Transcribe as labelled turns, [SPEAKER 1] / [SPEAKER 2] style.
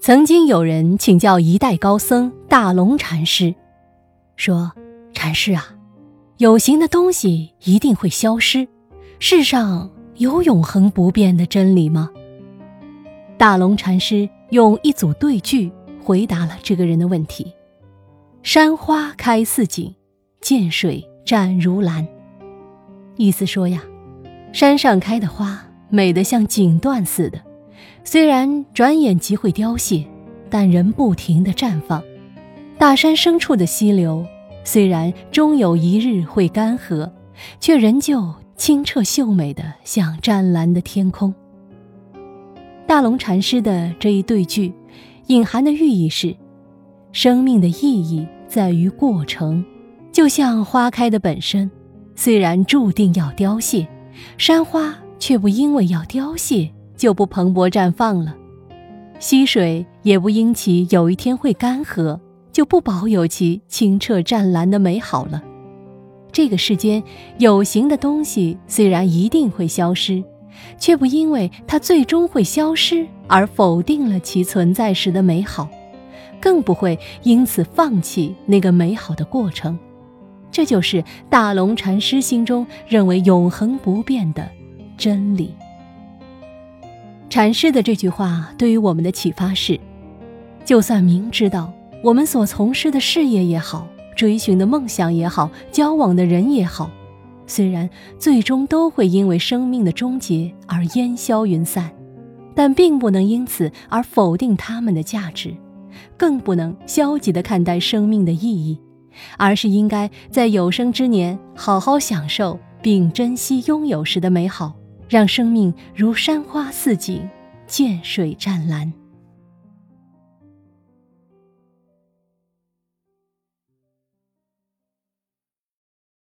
[SPEAKER 1] 曾经有人请教一代高僧大龙禅师，说：“禅师啊，有形的东西一定会消失，世上有永恒不变的真理吗？”大龙禅师用一组对句回答了这个人的问题：“山花开似锦，涧水湛如蓝。”意思说呀，山上开的花美得像锦缎似的。虽然转眼即会凋谢，但仍不停地绽放。大山深处的溪流，虽然终有一日会干涸，却仍旧清澈秀美的像湛蓝的天空。大龙禅师的这一对句，隐含的寓意是：生命的意义在于过程，就像花开的本身，虽然注定要凋谢，山花却不因为要凋谢。就不蓬勃绽放了，溪水也不因其有一天会干涸，就不保有其清澈湛蓝的美好了。这个世间有形的东西虽然一定会消失，却不因为它最终会消失而否定了其存在时的美好，更不会因此放弃那个美好的过程。这就是大龙禅师心中认为永恒不变的真理。禅师的这句话对于我们的启发是：就算明知道我们所从事的事业也好，追寻的梦想也好，交往的人也好，虽然最终都会因为生命的终结而烟消云散，但并不能因此而否定他们的价值，更不能消极的看待生命的意义，而是应该在有生之年好好享受并珍惜拥有时的美好。让生命如山花似锦，涧水湛蓝。